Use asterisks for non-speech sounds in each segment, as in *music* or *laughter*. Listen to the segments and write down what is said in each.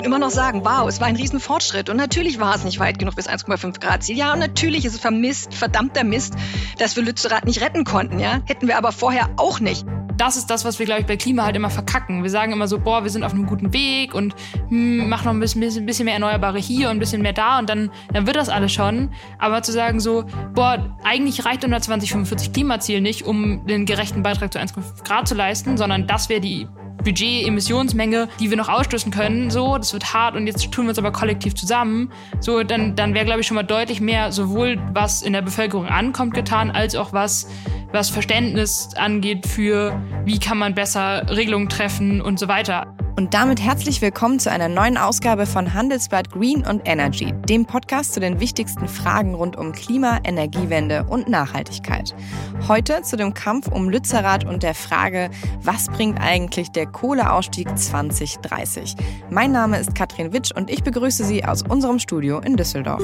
würde immer noch sagen, wow, es war ein Riesenfortschritt. Und natürlich war es nicht weit genug bis 1,5 Grad Ziel. Ja, und natürlich ist es vermisst, verdammter Mist, dass wir Lützerath nicht retten konnten. Ja, hätten wir aber vorher auch nicht das ist das, was wir, glaube ich, bei Klima halt immer verkacken. Wir sagen immer so, boah, wir sind auf einem guten Weg und hm, machen noch ein bisschen, ein bisschen mehr Erneuerbare hier und ein bisschen mehr da und dann, dann wird das alles schon. Aber zu sagen so, boah, eigentlich reicht unser 2045 Klimaziel nicht, um den gerechten Beitrag zu 1,5 Grad zu leisten, sondern das wäre die Budget, Emissionsmenge, die wir noch ausstoßen können, so, das wird hart und jetzt tun wir uns aber kollektiv zusammen, so, dann, dann wäre, glaube ich, schon mal deutlich mehr sowohl was in der Bevölkerung ankommt getan, als auch was, was Verständnis angeht für, wie kann man besser Regelungen treffen und so weiter. Und damit herzlich willkommen zu einer neuen Ausgabe von Handelsblatt Green und Energy, dem Podcast zu den wichtigsten Fragen rund um Klima, Energiewende und Nachhaltigkeit. Heute zu dem Kampf um Lützerath und der Frage, was bringt eigentlich der Kohleausstieg 2030? Mein Name ist Katrin Witsch und ich begrüße Sie aus unserem Studio in Düsseldorf.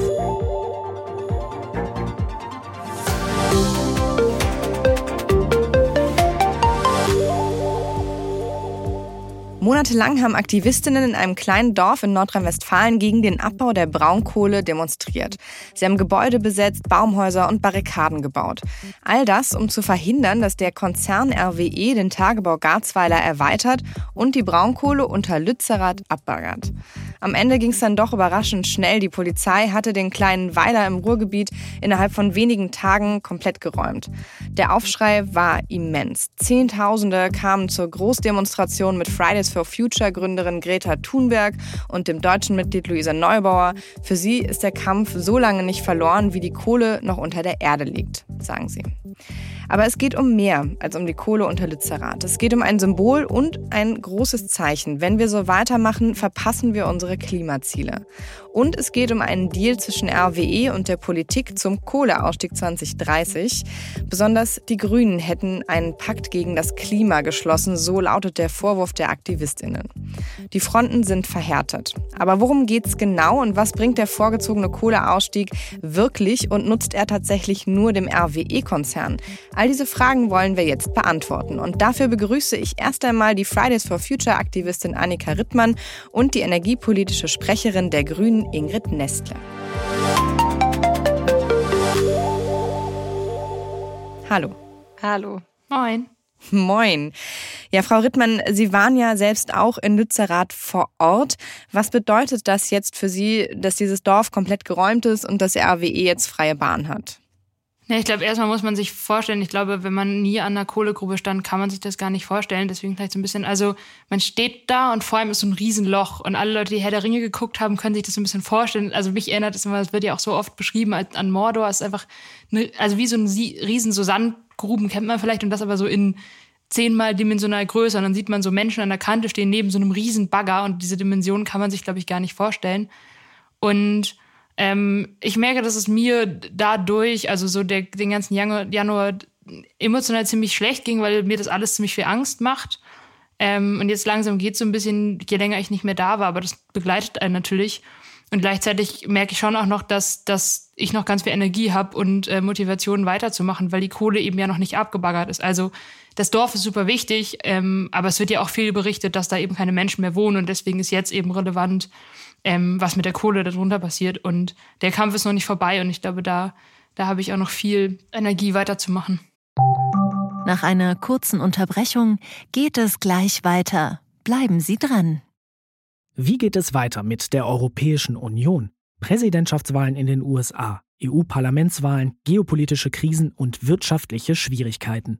Monatelang haben Aktivistinnen in einem kleinen Dorf in Nordrhein-Westfalen gegen den Abbau der Braunkohle demonstriert. Sie haben Gebäude besetzt, Baumhäuser und Barrikaden gebaut. All das, um zu verhindern, dass der Konzern RWE den Tagebau Garzweiler erweitert und die Braunkohle unter Lützerath abbaggert. Am Ende ging es dann doch überraschend schnell. Die Polizei hatte den kleinen Weiler im Ruhrgebiet innerhalb von wenigen Tagen komplett geräumt. Der Aufschrei war immens. Zehntausende kamen zur Großdemonstration mit Fridays for Future Gründerin Greta Thunberg und dem deutschen Mitglied Luisa Neubauer. Für sie ist der Kampf so lange nicht verloren, wie die Kohle noch unter der Erde liegt, sagen sie. Aber es geht um mehr als um die Kohle unter Lützerath. Es geht um ein Symbol und ein großes Zeichen. Wenn wir so weitermachen, verpassen wir unsere Klimaziele. Und es geht um einen Deal zwischen RWE und der Politik zum Kohleausstieg 2030. Besonders die Grünen hätten einen Pakt gegen das Klima geschlossen, so lautet der Vorwurf der Aktivistinnen. Die Fronten sind verhärtet. Aber worum geht es genau und was bringt der vorgezogene Kohleausstieg wirklich und nutzt er tatsächlich nur dem RWE-Konzern? All diese Fragen wollen wir jetzt beantworten. Und dafür begrüße ich erst einmal die Fridays for Future-Aktivistin Annika Rittmann und die energiepolitische Sprecherin der Grünen Ingrid Nestle. Hallo. Hallo. Moin. Moin. Ja, Frau Rittmann, Sie waren ja selbst auch in Lützerath vor Ort. Was bedeutet das jetzt für Sie, dass dieses Dorf komplett geräumt ist und dass RWE jetzt freie Bahn hat? Ja, ich glaube, erstmal muss man sich vorstellen, ich glaube, wenn man nie an einer Kohlegrube stand, kann man sich das gar nicht vorstellen. Deswegen vielleicht so ein bisschen, also man steht da und vor allem ist so ein Riesenloch und alle Leute, die Herr der Ringe geguckt haben, können sich das so ein bisschen vorstellen. Also mich erinnert es immer, es wird ja auch so oft beschrieben als, an Mordor, es ist einfach, eine, also wie so ein riesen so Sandgruben kennt man vielleicht und das aber so in zehnmal dimensional größer und dann sieht man so Menschen an der Kante stehen neben so einem riesen Bagger und diese Dimensionen kann man sich, glaube ich, gar nicht vorstellen. Und ähm, ich merke, dass es mir dadurch, also so der, den ganzen Januar, emotional ziemlich schlecht ging, weil mir das alles ziemlich viel Angst macht. Ähm, und jetzt langsam geht es so ein bisschen, je länger ich nicht mehr da war, aber das begleitet einen natürlich. Und gleichzeitig merke ich schon auch noch, dass, dass ich noch ganz viel Energie habe und äh, Motivation weiterzumachen, weil die Kohle eben ja noch nicht abgebaggert ist. Also das Dorf ist super wichtig, ähm, aber es wird ja auch viel berichtet, dass da eben keine Menschen mehr wohnen und deswegen ist jetzt eben relevant, ähm, was mit der Kohle darunter passiert. Und der Kampf ist noch nicht vorbei und ich glaube, da, da habe ich auch noch viel Energie weiterzumachen. Nach einer kurzen Unterbrechung geht es gleich weiter. Bleiben Sie dran. Wie geht es weiter mit der Europäischen Union? Präsidentschaftswahlen in den USA, EU-Parlamentswahlen, geopolitische Krisen und wirtschaftliche Schwierigkeiten.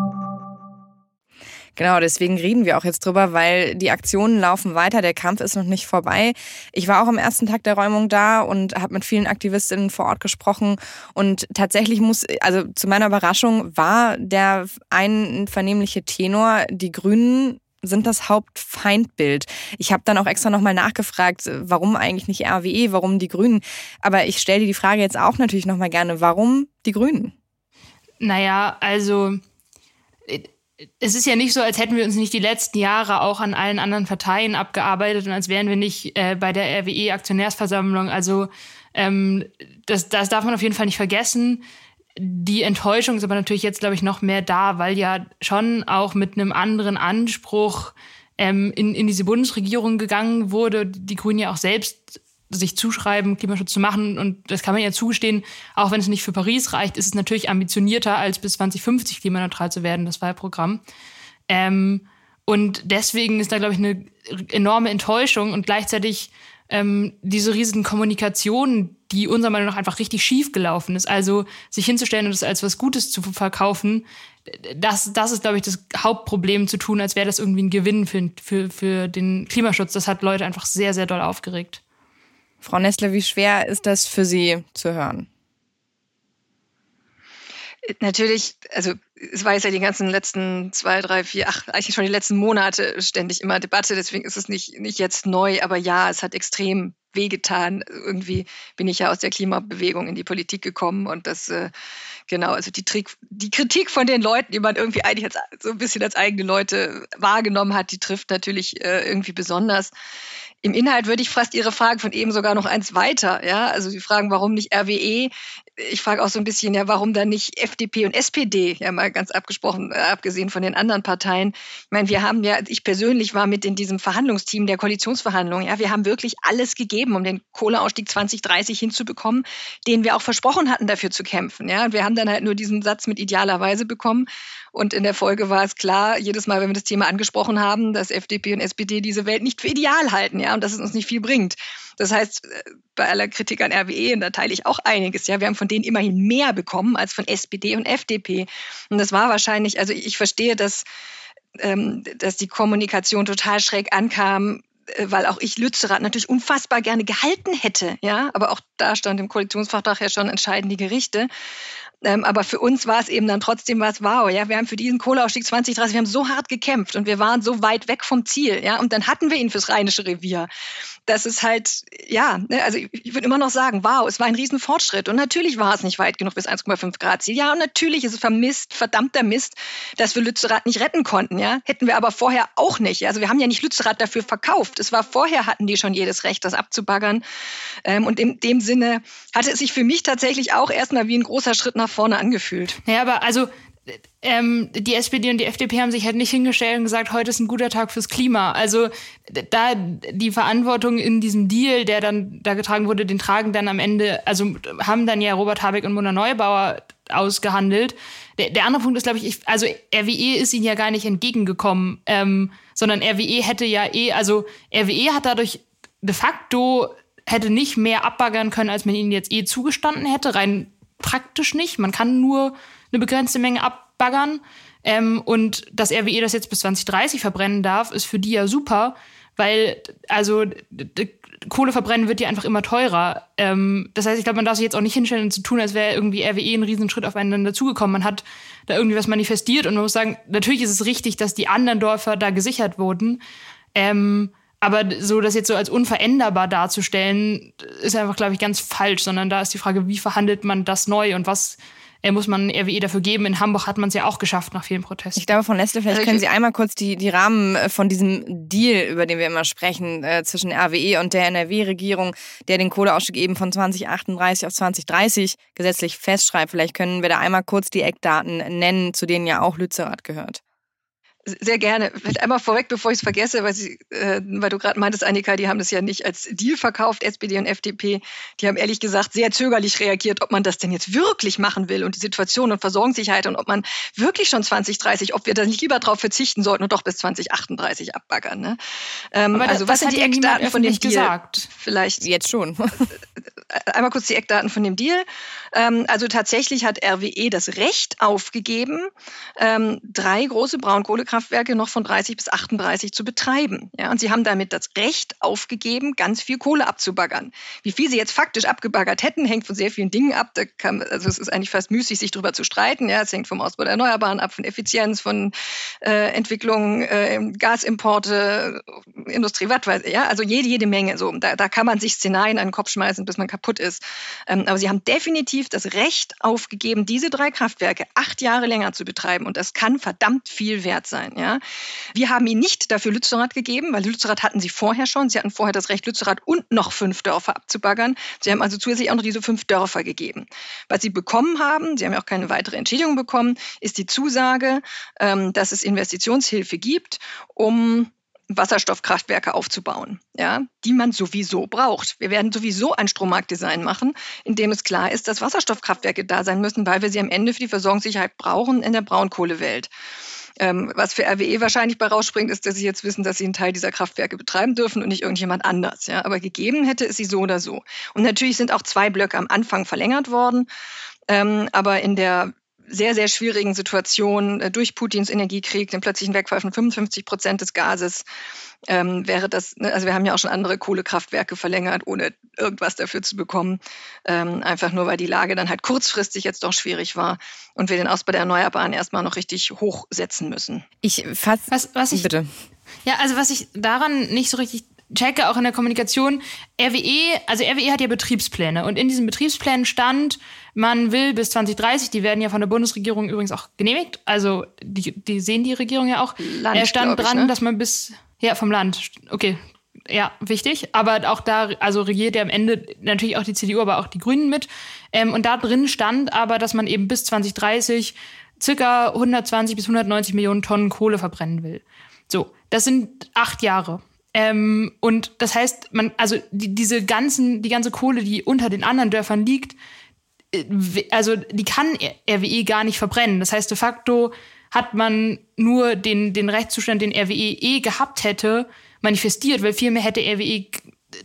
Genau, deswegen reden wir auch jetzt drüber, weil die Aktionen laufen weiter, der Kampf ist noch nicht vorbei. Ich war auch am ersten Tag der Räumung da und habe mit vielen Aktivistinnen vor Ort gesprochen und tatsächlich muss, also zu meiner Überraschung war der einvernehmliche Tenor, die Grünen sind das Hauptfeindbild. Ich habe dann auch extra nochmal nachgefragt, warum eigentlich nicht RWE, warum die Grünen. Aber ich stelle dir die Frage jetzt auch natürlich nochmal gerne, warum die Grünen? Naja, also es ist ja nicht so, als hätten wir uns nicht die letzten Jahre auch an allen anderen Parteien abgearbeitet und als wären wir nicht äh, bei der RWE Aktionärsversammlung. Also ähm, das, das darf man auf jeden Fall nicht vergessen. Die Enttäuschung ist aber natürlich jetzt, glaube ich, noch mehr da, weil ja schon auch mit einem anderen Anspruch ähm, in, in diese Bundesregierung gegangen wurde. Die Grünen ja auch selbst sich zuschreiben, Klimaschutz zu machen. Und das kann man ja zugestehen, auch wenn es nicht für Paris reicht, ist es natürlich ambitionierter, als bis 2050 klimaneutral zu werden, das Wahlprogramm. Ähm, und deswegen ist da, glaube ich, eine enorme Enttäuschung und gleichzeitig ähm, diese riesigen Kommunikation, die unserer Meinung nach einfach richtig schief gelaufen ist. Also sich hinzustellen und es als was Gutes zu verkaufen, das, das ist, glaube ich, das Hauptproblem zu tun, als wäre das irgendwie ein Gewinn für, für, für den Klimaschutz. Das hat Leute einfach sehr, sehr doll aufgeregt. Frau Nessler, wie schwer ist das für Sie zu hören? Natürlich, also es war jetzt ja die ganzen letzten zwei, drei, vier, ach, eigentlich schon die letzten Monate ständig immer Debatte, deswegen ist es nicht, nicht jetzt neu, aber ja, es hat extrem wehgetan. Irgendwie bin ich ja aus der Klimabewegung in die Politik gekommen und das, äh, genau, also die, Trick, die Kritik von den Leuten, die man irgendwie eigentlich als, so ein bisschen als eigene Leute wahrgenommen hat, die trifft natürlich äh, irgendwie besonders. Im Inhalt würde ich fast Ihre Frage von eben sogar noch eins weiter. Ja, also Sie fragen, warum nicht RWE? Ich frage auch so ein bisschen, ja, warum dann nicht FDP und SPD? Ja, mal ganz abgesprochen, äh, abgesehen von den anderen Parteien. Ich meine, wir haben ja, ich persönlich war mit in diesem Verhandlungsteam der Koalitionsverhandlungen. Ja, wir haben wirklich alles gegeben, um den Kohleausstieg 2030 hinzubekommen, den wir auch versprochen hatten, dafür zu kämpfen. Ja, und wir haben dann halt nur diesen Satz mit idealerweise bekommen. Und in der Folge war es klar, jedes Mal, wenn wir das Thema angesprochen haben, dass FDP und SPD diese Welt nicht für ideal halten, ja, und dass es uns nicht viel bringt. Das heißt, äh, bei aller Kritik an RWE, und da teile ich auch einiges, ja, wir haben von denen immerhin mehr bekommen als von SPD und FDP. Und das war wahrscheinlich, also ich verstehe, dass, ähm, dass die Kommunikation total schräg ankam, äh, weil auch ich Lützerath natürlich unfassbar gerne gehalten hätte, ja, aber auch da stand im Koalitionsvertrag ja schon entscheidend die Gerichte. Ähm, aber für uns war es eben dann trotzdem was, wow, ja, wir haben für diesen Kohleausstieg 2030, wir haben so hart gekämpft und wir waren so weit weg vom Ziel, ja, und dann hatten wir ihn fürs Rheinische Revier. Das ist halt, ja, ne, also ich würde immer noch sagen, wow, es war ein Riesenfortschritt. Und natürlich war es nicht weit genug bis 1,5 Grad Ziel, ja, und natürlich ist es vermisst, verdammter Mist, dass wir Lützerath nicht retten konnten, ja, hätten wir aber vorher auch nicht, also wir haben ja nicht Lützerath dafür verkauft, es war vorher hatten die schon jedes Recht, das abzubaggern. Ähm, und in dem Sinne hatte es sich für mich tatsächlich auch erstmal wie ein großer Schritt nach vorne angefühlt. Naja, aber also ähm, die SPD und die FDP haben sich halt nicht hingestellt und gesagt, heute ist ein guter Tag fürs Klima. Also da die Verantwortung in diesem Deal, der dann da getragen wurde, den tragen dann am Ende, also haben dann ja Robert Habeck und Mona Neubauer ausgehandelt. Der, der andere Punkt ist, glaube ich, ich, also RWE ist ihnen ja gar nicht entgegengekommen, ähm, sondern RWE hätte ja eh, also RWE hat dadurch de facto hätte nicht mehr abbaggern können, als man ihnen jetzt eh zugestanden hätte, rein praktisch nicht. Man kann nur eine begrenzte Menge abbaggern. Ähm, und dass RWE das jetzt bis 2030 verbrennen darf, ist für die ja super, weil also Kohle verbrennen wird ja einfach immer teurer. Ähm, das heißt, ich glaube, man darf sich jetzt auch nicht hinstellen und zu tun, als wäre irgendwie RWE ein Riesenschritt aufeinander zugekommen. Man hat da irgendwie was manifestiert und man muss sagen, natürlich ist es richtig, dass die anderen Dörfer da gesichert wurden. Ähm, aber so das jetzt so als unveränderbar darzustellen, ist einfach, glaube ich, ganz falsch, sondern da ist die Frage, wie verhandelt man das neu und was muss man RWE dafür geben. In Hamburg hat man es ja auch geschafft nach vielen Protesten. Ich glaube, von Nestle, vielleicht können Sie einmal kurz die, die Rahmen äh, von diesem Deal, über den wir immer sprechen, äh, zwischen RWE und der NRW-Regierung, der den Kohleausstieg eben von 2038 auf 2030 gesetzlich festschreibt. Vielleicht können wir da einmal kurz die Eckdaten nennen, zu denen ja auch Lützerath gehört. Sehr gerne. Vielleicht einmal vorweg, bevor ich es vergesse, weil, Sie, äh, weil du gerade meintest, Annika, die haben das ja nicht als Deal verkauft, SPD und FDP. Die haben ehrlich gesagt sehr zögerlich reagiert, ob man das denn jetzt wirklich machen will und die Situation und Versorgungssicherheit und ob man wirklich schon 2030, ob wir da nicht lieber darauf verzichten sollten und doch bis 2038 abbaggern. Ne? Ähm, Aber also was sind die Eckdaten von dem Deal? Gesagt. Vielleicht jetzt schon. *laughs* einmal kurz die Eckdaten von dem Deal. Ähm, also tatsächlich hat RWE das Recht aufgegeben, ähm, drei große Braunkohle Kohlekraftwerke noch von 30 bis 38 zu betreiben. Ja, und sie haben damit das Recht aufgegeben, ganz viel Kohle abzubaggern. Wie viel sie jetzt faktisch abgebaggert hätten, hängt von sehr vielen Dingen ab. Kann, also es ist eigentlich fast müßig, sich darüber zu streiten. Ja, es hängt vom Ausbau der Erneuerbaren ab, von Effizienz, von äh, Entwicklung, äh, Gasimporte, Industrie, was weiß ich. Ja, also jede, jede Menge. So, da, da kann man sich Szenarien an den Kopf schmeißen, bis man kaputt ist. Ähm, aber sie haben definitiv das Recht aufgegeben, diese drei Kraftwerke acht Jahre länger zu betreiben. Und das kann verdammt viel wert sein. Ja? Wir haben ihnen nicht dafür Lützerath gegeben, weil Lützerath hatten sie vorher schon. Sie hatten vorher das Recht, Lützerath und noch fünf Dörfer abzubaggern. Sie haben also zusätzlich auch noch diese fünf Dörfer gegeben. Was sie bekommen haben, sie haben ja auch keine weitere Entschädigung bekommen, ist die Zusage, ähm, dass es Investitionshilfe gibt, um Wasserstoffkraftwerke aufzubauen, ja, die man sowieso braucht. Wir werden sowieso ein Strommarktdesign machen, in dem es klar ist, dass Wasserstoffkraftwerke da sein müssen, weil wir sie am Ende für die Versorgungssicherheit brauchen in der Braunkohlewelt. Ähm, was für RWE wahrscheinlich bei rausspringt, ist, dass sie jetzt wissen, dass sie einen Teil dieser Kraftwerke betreiben dürfen und nicht irgendjemand anders. Ja? Aber gegeben hätte es sie so oder so. Und natürlich sind auch zwei Blöcke am Anfang verlängert worden. Ähm, aber in der sehr, sehr schwierigen Situation äh, durch Putins Energiekrieg, den plötzlichen Wegfall von 55 Prozent des Gases, ähm, wäre das, ne, also wir haben ja auch schon andere Kohlekraftwerke verlängert, ohne irgendwas dafür zu bekommen, ähm, einfach nur weil die Lage dann halt kurzfristig jetzt doch schwierig war und wir den Ausbau der Erneuerbaren erstmal noch richtig hochsetzen müssen. Ich fasse, was, was ich, bitte. Ja, also was ich daran nicht so richtig checke, auch in der Kommunikation, RWE, also RWE hat ja Betriebspläne und in diesen Betriebsplänen stand, man will bis 2030, die werden ja von der Bundesregierung übrigens auch genehmigt, also die, die sehen die Regierung ja auch, Land, er stand dran, ich, ne? dass man bis, ja, vom Land, okay, ja, wichtig. Aber auch da, also regiert ja am Ende natürlich auch die CDU, aber auch die Grünen mit. Ähm, und da drin stand aber, dass man eben bis 2030 circa 120 bis 190 Millionen Tonnen Kohle verbrennen will. So, das sind acht Jahre. Ähm, und das heißt, man, also die, diese ganzen, die ganze Kohle, die unter den anderen Dörfern liegt, äh, also die kann RWE gar nicht verbrennen. Das heißt, de facto hat man nur den, den Rechtszustand, den RWE eh gehabt hätte, manifestiert, weil vielmehr hätte RWE,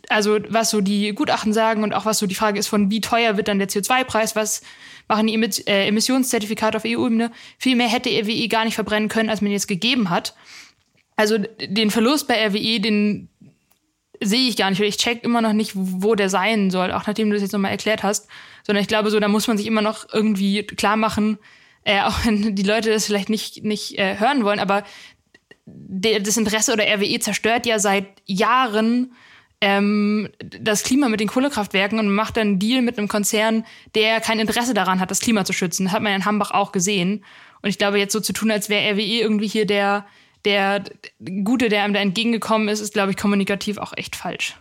also was so die Gutachten sagen und auch was so die Frage ist von, wie teuer wird dann der CO2-Preis, was machen die äh, Emissionszertifikate auf EU-Ebene, vielmehr hätte RWE gar nicht verbrennen können, als man jetzt gegeben hat. Also den Verlust bei RWE, den sehe ich gar nicht, ich check immer noch nicht, wo der sein soll, auch nachdem du das jetzt nochmal erklärt hast. Sondern ich glaube so, da muss man sich immer noch irgendwie klar machen, äh, *laughs* auch wenn die Leute das vielleicht nicht, nicht äh, hören wollen, aber das Interesse oder RWE zerstört ja seit Jahren ähm, das Klima mit den Kohlekraftwerken und macht dann einen Deal mit einem Konzern, der kein Interesse daran hat, das Klima zu schützen. Das hat man in Hambach auch gesehen. Und ich glaube, jetzt so zu tun, als wäre RWE irgendwie hier der der Gute, der einem da entgegengekommen ist, ist, glaube ich, kommunikativ auch echt falsch.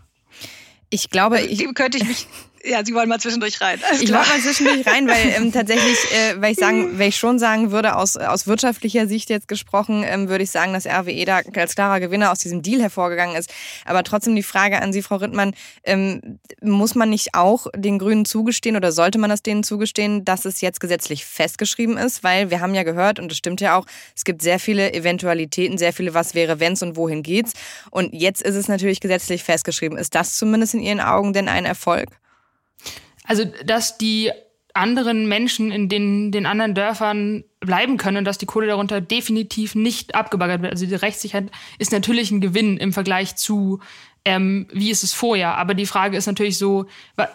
Ich glaube, ich. Dem könnte ich mich *laughs* ja, Sie wollen mal zwischendurch rein. Alles ich wollte mal zwischendurch rein, weil ähm, tatsächlich, äh, weil ich sagen, weil ich schon sagen würde, aus, aus wirtschaftlicher Sicht jetzt gesprochen, ähm, würde ich sagen, dass RWE da als klarer Gewinner aus diesem Deal hervorgegangen ist. Aber trotzdem die Frage an Sie, Frau Rittmann, ähm, muss man nicht auch den Grünen zugestehen oder sollte man das denen zugestehen, dass es jetzt gesetzlich festgeschrieben ist? Weil wir haben ja gehört, und das stimmt ja auch, es gibt sehr viele Eventualitäten, sehr viele Was wäre, wenn's und wohin geht's. Und jetzt ist es natürlich gesetzlich festgeschrieben. Ist das zumindest in Ihren Augen denn ein Erfolg? Also, dass die anderen Menschen in den, den anderen Dörfern bleiben können dass die Kohle darunter definitiv nicht abgebaggert wird. Also die Rechtssicherheit ist natürlich ein Gewinn im Vergleich zu, ähm, wie ist es vorher. Aber die Frage ist natürlich so,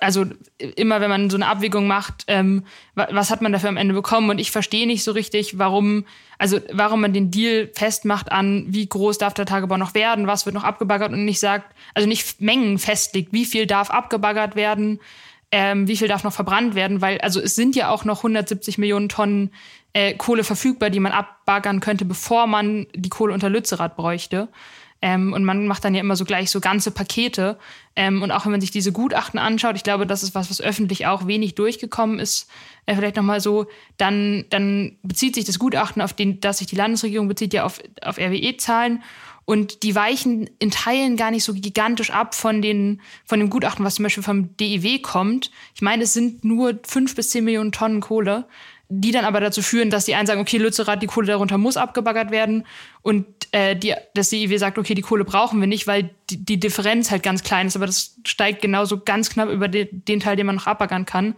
also immer wenn man so eine Abwägung macht, ähm, was hat man dafür am Ende bekommen? Und ich verstehe nicht so richtig, warum, also warum man den Deal festmacht an, wie groß darf der Tagebau noch werden, was wird noch abgebaggert und nicht sagt, also nicht Mengen festlegt, wie viel darf abgebaggert werden ähm, wie viel darf noch verbrannt werden, weil also es sind ja auch noch 170 Millionen Tonnen äh, Kohle verfügbar, die man abbaggern könnte, bevor man die Kohle unter Lützerath bräuchte. Ähm, und man macht dann ja immer so gleich so ganze Pakete. Ähm, und auch wenn man sich diese Gutachten anschaut, ich glaube, das ist was, was öffentlich auch wenig durchgekommen ist. Äh, vielleicht nochmal so, dann, dann bezieht sich das Gutachten, auf den, das sich die Landesregierung bezieht, ja auf, auf RWE-Zahlen. Und die weichen in Teilen gar nicht so gigantisch ab von, den, von dem Gutachten, was zum Beispiel vom DEW kommt. Ich meine, es sind nur fünf bis zehn Millionen Tonnen Kohle, die dann aber dazu führen, dass die einen sagen, okay, Lützerath, die Kohle darunter muss abgebaggert werden. Und äh, die, das DEW sagt, okay, die Kohle brauchen wir nicht, weil die, die Differenz halt ganz klein ist. Aber das steigt genauso ganz knapp über den, den Teil, den man noch abbaggern kann.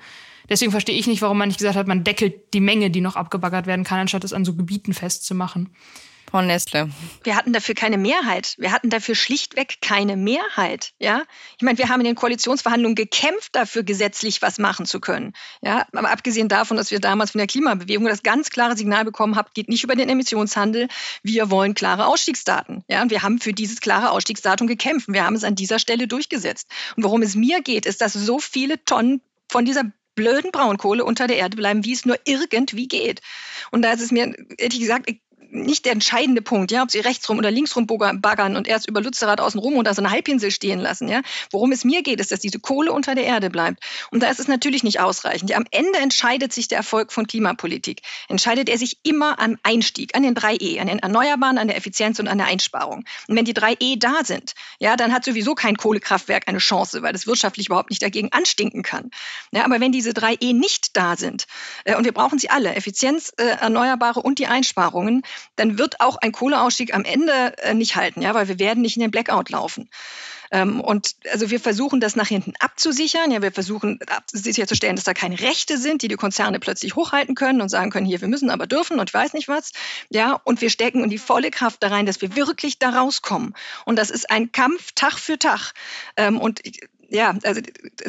Deswegen verstehe ich nicht, warum man nicht gesagt hat, man deckelt die Menge, die noch abgebaggert werden kann, anstatt es an so Gebieten festzumachen. Frau Nestle. Wir hatten dafür keine Mehrheit. Wir hatten dafür schlichtweg keine Mehrheit. Ja, ich meine, wir haben in den Koalitionsverhandlungen gekämpft dafür, gesetzlich was machen zu können. Ja, aber abgesehen davon, dass wir damals von der Klimabewegung das ganz klare Signal bekommen haben, geht nicht über den Emissionshandel. Wir wollen klare Ausstiegsdaten. Ja, und wir haben für dieses klare Ausstiegsdatum gekämpft. Wir haben es an dieser Stelle durchgesetzt. Und worum es mir geht, ist, dass so viele Tonnen von dieser blöden Braunkohle unter der Erde bleiben, wie es nur irgendwie geht. Und da ist es mir, ehrlich gesagt, nicht der entscheidende Punkt, ja, ob sie rechtsrum oder linksrum baggern und erst über Lützerath außen rum und da so eine Halbinsel stehen lassen, ja. Worum es mir geht, ist, dass diese Kohle unter der Erde bleibt. Und da ist es natürlich nicht ausreichend. Am Ende entscheidet sich der Erfolg von Klimapolitik. Entscheidet er sich immer am Einstieg, an den drei E, an den Erneuerbaren, an der Effizienz und an der Einsparung. Und wenn die drei E da sind, ja, dann hat sowieso kein Kohlekraftwerk eine Chance, weil das wirtschaftlich überhaupt nicht dagegen anstinken kann. Ja, aber wenn diese drei E nicht da sind, äh, und wir brauchen sie alle, Effizienz, äh, Erneuerbare und die Einsparungen, dann wird auch ein Kohleausstieg am Ende äh, nicht halten, ja, weil wir werden nicht in den Blackout laufen. Ähm, und also wir versuchen das nach hinten abzusichern. Ja, wir versuchen sicherzustellen, dass da keine Rechte sind, die die Konzerne plötzlich hochhalten können und sagen können, hier, wir müssen aber dürfen und ich weiß nicht was. Ja, und wir stecken in die volle Kraft da rein, dass wir wirklich da rauskommen. Und das ist ein Kampf Tag für Tag. Ähm, und ja, also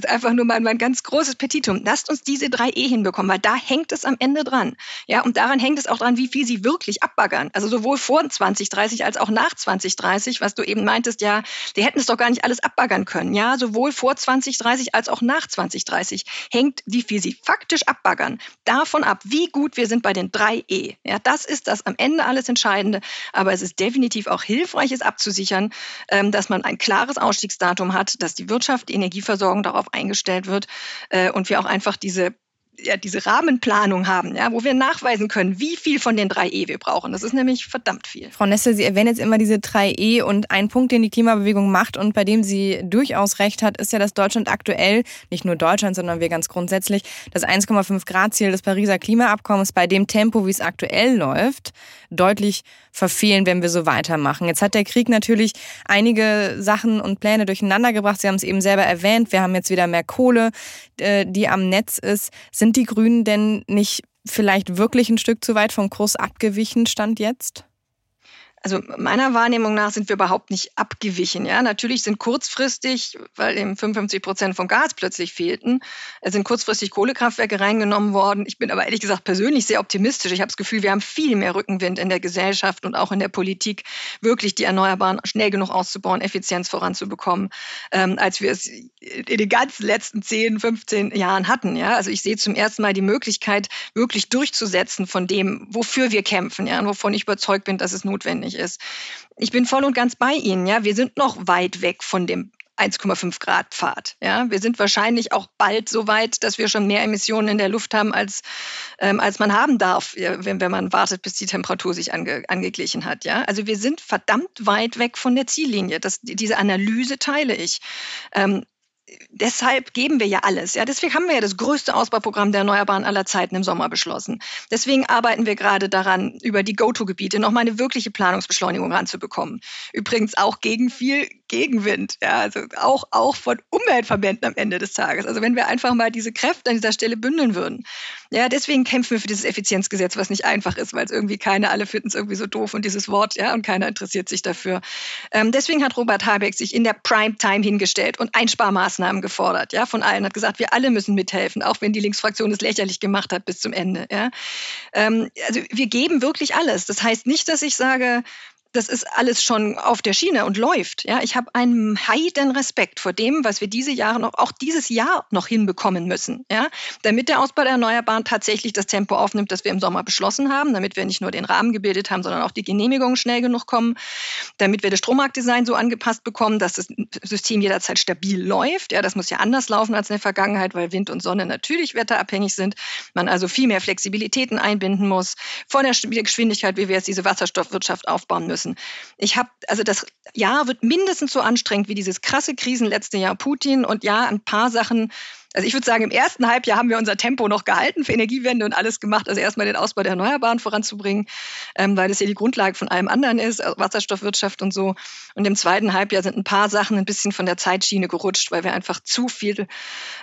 einfach nur mal mein ganz großes Petitum. Lasst uns diese drei E hinbekommen, weil da hängt es am Ende dran. Ja, und daran hängt es auch dran, wie viel sie wirklich abbaggern. Also sowohl vor 2030 als auch nach 2030, was du eben meintest, ja, die hätten es doch gar nicht alles abbaggern können. Ja, sowohl vor 2030 als auch nach 2030 hängt, wie viel sie faktisch abbaggern, davon ab, wie gut wir sind bei den drei E. Ja, das ist das am Ende alles Entscheidende. Aber es ist definitiv auch hilfreich, es abzusichern, ähm, dass man ein klares Ausstiegsdatum hat, dass die Wirtschaft Energieversorgung darauf eingestellt wird äh, und wir auch einfach diese ja, diese Rahmenplanung haben, ja, wo wir nachweisen können, wie viel von den drei E wir brauchen. Das ist nämlich verdammt viel. Frau Nessel, Sie erwähnen jetzt immer diese drei E und ein Punkt, den die Klimabewegung macht und bei dem sie durchaus recht hat, ist ja, dass Deutschland aktuell, nicht nur Deutschland, sondern wir ganz grundsätzlich, das 1,5 Grad Ziel des Pariser Klimaabkommens bei dem Tempo, wie es aktuell läuft, deutlich verfehlen, wenn wir so weitermachen. Jetzt hat der Krieg natürlich einige Sachen und Pläne durcheinander gebracht. Sie haben es eben selber erwähnt. Wir haben jetzt wieder mehr Kohle, äh, die am Netz ist. Sind die Grünen denn nicht vielleicht wirklich ein Stück zu weit vom Kurs abgewichen, stand jetzt? Also meiner Wahrnehmung nach sind wir überhaupt nicht abgewichen. Ja, natürlich sind kurzfristig, weil eben 55 Prozent vom Gas plötzlich fehlten, sind kurzfristig Kohlekraftwerke reingenommen worden. Ich bin aber ehrlich gesagt persönlich sehr optimistisch. Ich habe das Gefühl, wir haben viel mehr Rückenwind in der Gesellschaft und auch in der Politik, wirklich die Erneuerbaren schnell genug auszubauen, Effizienz voranzubekommen, ähm, als wir es in den ganzen letzten 10, 15 Jahren hatten. Ja, also ich sehe zum ersten Mal die Möglichkeit, wirklich durchzusetzen von dem, wofür wir kämpfen, ja, und wovon ich überzeugt bin, dass es notwendig notwendig ist. Ich bin voll und ganz bei Ihnen. Ja, wir sind noch weit weg von dem 1,5 Grad Pfad. Ja, wir sind wahrscheinlich auch bald so weit, dass wir schon mehr Emissionen in der Luft haben, als, ähm, als man haben darf, wenn, wenn man wartet, bis die Temperatur sich ange, angeglichen hat. Ja, also wir sind verdammt weit weg von der Ziellinie. Das, diese Analyse teile ich. Ähm, deshalb geben wir ja alles. Ja, deswegen haben wir ja das größte Ausbauprogramm der Erneuerbaren aller Zeiten im Sommer beschlossen. Deswegen arbeiten wir gerade daran, über die Go-To-Gebiete nochmal eine wirkliche Planungsbeschleunigung ranzubekommen. Übrigens auch gegen viel Gegenwind, ja, also auch, auch von Umweltverbänden am Ende des Tages. Also wenn wir einfach mal diese Kräfte an dieser Stelle bündeln würden. Ja, deswegen kämpfen wir für dieses Effizienzgesetz, was nicht einfach ist, weil es irgendwie keine, alle finden es irgendwie so doof und dieses Wort, ja, und keiner interessiert sich dafür. Ähm, deswegen hat Robert Habeck sich in der Primetime hingestellt und Einsparmaßnahmen gefordert, ja, von allen, hat gesagt, wir alle müssen mithelfen, auch wenn die Linksfraktion es lächerlich gemacht hat bis zum Ende, ja. Ähm, also wir geben wirklich alles. Das heißt nicht, dass ich sage, das ist alles schon auf der Schiene und läuft. Ja, ich habe einen heiden Respekt vor dem, was wir diese Jahre noch, auch dieses Jahr noch hinbekommen müssen. Ja, damit der Ausbau der Erneuerbaren tatsächlich das Tempo aufnimmt, das wir im Sommer beschlossen haben, damit wir nicht nur den Rahmen gebildet haben, sondern auch die Genehmigungen schnell genug kommen, damit wir das Strommarktdesign so angepasst bekommen, dass das System jederzeit stabil läuft. Ja, das muss ja anders laufen als in der Vergangenheit, weil Wind und Sonne natürlich wetterabhängig sind. Man also viel mehr Flexibilitäten einbinden muss. Vor der Geschwindigkeit, wie wir jetzt diese Wasserstoffwirtschaft aufbauen müssen müssen. Ich habe, also das Jahr wird mindestens so anstrengend wie dieses krasse Krisen letzte Jahr Putin und ja, ein paar Sachen Also ich würde sagen, im ersten Halbjahr haben wir unser Tempo noch gehalten für Energiewende und alles gemacht. Also erstmal den Ausbau der Erneuerbaren voranzubringen, ähm, weil das ja die Grundlage von allem anderen ist, also Wasserstoffwirtschaft und so. Und im zweiten Halbjahr sind ein paar Sachen ein bisschen von der Zeitschiene gerutscht, weil wir einfach zu viel,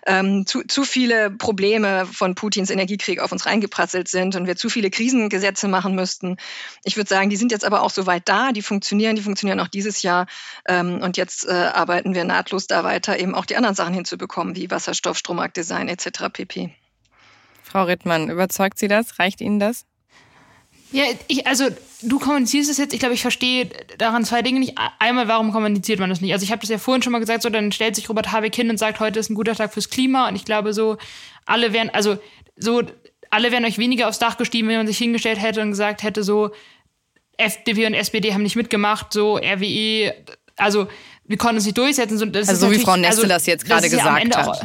ähm, zu, zu viele Probleme von Putins Energiekrieg auf uns reingeprasselt sind und wir zu viele Krisengesetze machen müssten. Ich würde sagen, die sind jetzt aber auch soweit da, die funktionieren, die funktionieren auch dieses Jahr. Ähm, und jetzt äh, arbeiten wir nahtlos da weiter, eben auch die anderen Sachen hinzubekommen, wie Wasserstoff, Strommarktdesign etc. pp. Frau Rittmann, überzeugt Sie das? Reicht Ihnen das? Ja, ich, also du kommunizierst es jetzt, ich glaube, ich verstehe daran zwei Dinge nicht. Einmal, warum kommuniziert man das nicht? Also ich habe das ja vorhin schon mal gesagt, so dann stellt sich Robert Habeck hin und sagt, heute ist ein guter Tag fürs Klima und ich glaube so, alle wären, also so, alle wären euch weniger aufs Dach gestiegen, wenn man sich hingestellt hätte und gesagt hätte, so, FDP und SPD haben nicht mitgemacht, so RWE, also wir konnten es nicht durchsetzen. So, also so wie Frau Neste also, das jetzt gerade gesagt hat. Auch,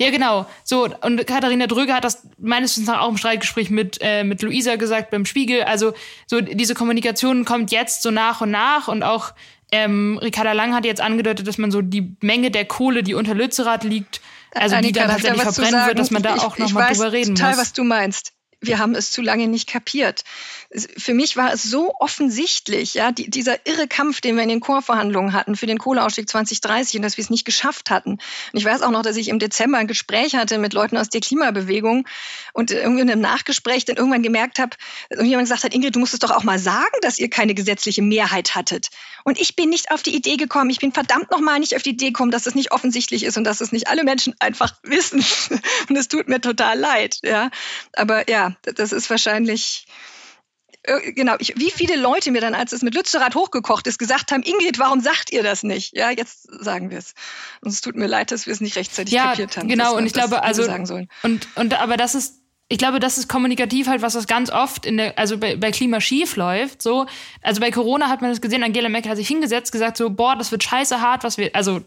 ja, genau. So, und Katharina Dröge hat das meines Wissens auch im Streitgespräch mit, äh, mit Luisa gesagt beim Spiegel. Also, so diese Kommunikation kommt jetzt so nach und nach und auch ähm, Ricarda Lang hat jetzt angedeutet, dass man so die Menge der Kohle, die unter Lützerath liegt, also Annika, die dann tatsächlich verbrennen wird, dass man da auch nochmal drüber reden total, muss. was du meinst wir haben es zu lange nicht kapiert. Für mich war es so offensichtlich, ja, die, dieser irre Kampf, den wir in den Chorverhandlungen hatten für den Kohleausstieg 2030 und dass wir es nicht geschafft hatten. Und ich weiß auch noch, dass ich im Dezember ein Gespräch hatte mit Leuten aus der Klimabewegung und irgendwie in einem Nachgespräch dann irgendwann gemerkt habe, und jemand gesagt hat, Ingrid, du musst es doch auch mal sagen, dass ihr keine gesetzliche Mehrheit hattet. Und ich bin nicht auf die Idee gekommen, ich bin verdammt nochmal nicht auf die Idee gekommen, dass es nicht offensichtlich ist und dass es nicht alle Menschen einfach *laughs* wissen. Und es tut mir total leid, ja. Aber ja, das ist wahrscheinlich äh, genau, ich, wie viele Leute mir dann, als es mit Lützerath hochgekocht ist, gesagt haben, Ingrid, warum sagt ihr das nicht? Ja, jetzt sagen wir es. Und es tut mir leid, dass wir es nicht rechtzeitig ja, kapiert haben. Genau, und ich glaube, also, und, und, aber das ist ich glaube, das ist kommunikativ halt, was das ganz oft in der, also bei, bei Klima schief läuft. So, also bei Corona hat man das gesehen, Angela Merkel hat sich hingesetzt, gesagt so, boah, das wird scheiße hart, was wir, also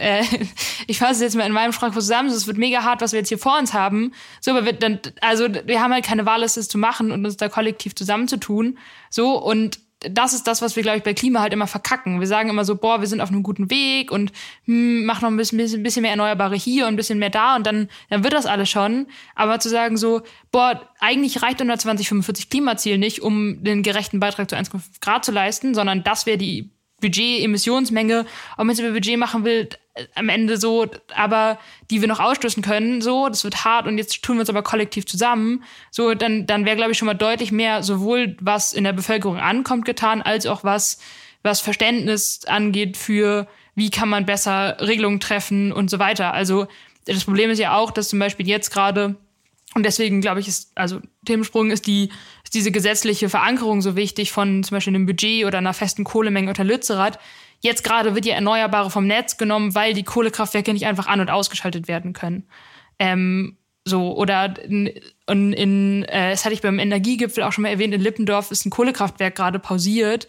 äh, *laughs* ich fasse es jetzt mal in meinem Sprachkurs zusammen, es wird mega hart, was wir jetzt hier vor uns haben. So, aber wir dann, also wir haben halt keine Wahl, es zu machen und uns da kollektiv zusammenzutun. So, und das ist das, was wir, glaube ich, bei Klima halt immer verkacken. Wir sagen immer so, boah, wir sind auf einem guten Weg und hm, mach noch ein bisschen, bisschen, bisschen mehr Erneuerbare hier und ein bisschen mehr da und dann, dann wird das alles schon. Aber zu sagen so, boah, eigentlich reicht unser 2045 Klimaziel nicht, um den gerechten Beitrag zu 1,5 Grad zu leisten, sondern das wäre die Budget, Emissionsmenge, ob man es über Budget machen will, am Ende so, aber die wir noch ausstoßen können, so, das wird hart und jetzt tun wir uns aber kollektiv zusammen, so, dann, dann wäre, glaube ich, schon mal deutlich mehr sowohl was in der Bevölkerung ankommt getan, als auch was, was Verständnis angeht für, wie kann man besser Regelungen treffen und so weiter. Also, das Problem ist ja auch, dass zum Beispiel jetzt gerade und deswegen glaube ich, ist, also Themensprung ist die, ist diese gesetzliche Verankerung so wichtig von zum Beispiel einem Budget oder einer festen Kohlemenge unter Lützerath. Jetzt gerade wird ja Erneuerbare vom Netz genommen, weil die Kohlekraftwerke nicht einfach an- und ausgeschaltet werden können. Ähm, so, oder in, in äh, das hatte ich beim Energiegipfel auch schon mal erwähnt, in Lippendorf ist ein Kohlekraftwerk gerade pausiert,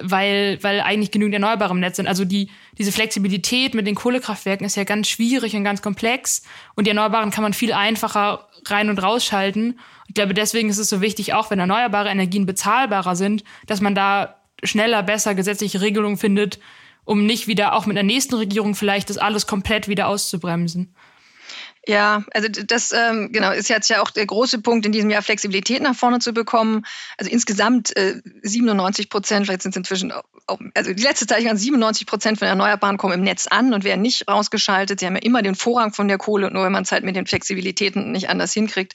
weil, weil eigentlich genügend Erneuerbare im Netz sind. Also die, diese Flexibilität mit den Kohlekraftwerken ist ja ganz schwierig und ganz komplex. Und die Erneuerbaren kann man viel einfacher rein- und rausschalten. Ich glaube, deswegen ist es so wichtig, auch wenn erneuerbare Energien bezahlbarer sind, dass man da schneller, besser gesetzliche Regelungen findet, um nicht wieder auch mit der nächsten Regierung vielleicht das alles komplett wieder auszubremsen. Ja, also das ähm, genau ist jetzt ja auch der große Punkt in diesem Jahr Flexibilität nach vorne zu bekommen. Also insgesamt äh, 97 Prozent, vielleicht sind es inzwischen auch, also die letzte Zeit waren 97 Prozent von Erneuerbaren kommen im Netz an und werden nicht rausgeschaltet. Sie haben ja immer den Vorrang von der Kohle, nur wenn man es halt mit den Flexibilitäten nicht anders hinkriegt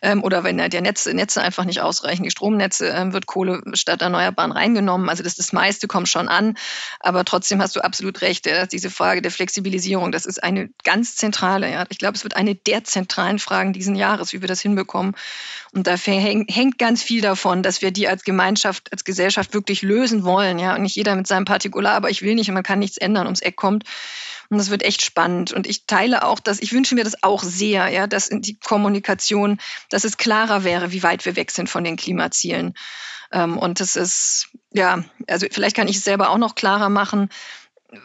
ähm, oder wenn der Netz, Netze einfach nicht ausreichen, die Stromnetze, ähm, wird Kohle statt Erneuerbaren reingenommen. Also das, das meiste kommt schon an, aber trotzdem hast du absolut recht. Ja, diese Frage der Flexibilisierung, das ist eine ganz zentrale. Ja. Ich glaube, es wird eine der zentralen Fragen diesen Jahres, wie wir das hinbekommen. Und da hängt ganz viel davon, dass wir die als Gemeinschaft, als Gesellschaft wirklich lösen wollen. Ja, und nicht jeder mit seinem Partikular, aber ich will nicht und man kann nichts ändern, ums Eck kommt. Und das wird echt spannend. Und ich teile auch das, ich wünsche mir das auch sehr, ja, dass die Kommunikation, dass es klarer wäre, wie weit wir weg sind von den Klimazielen. Ähm, und das ist, ja, also vielleicht kann ich es selber auch noch klarer machen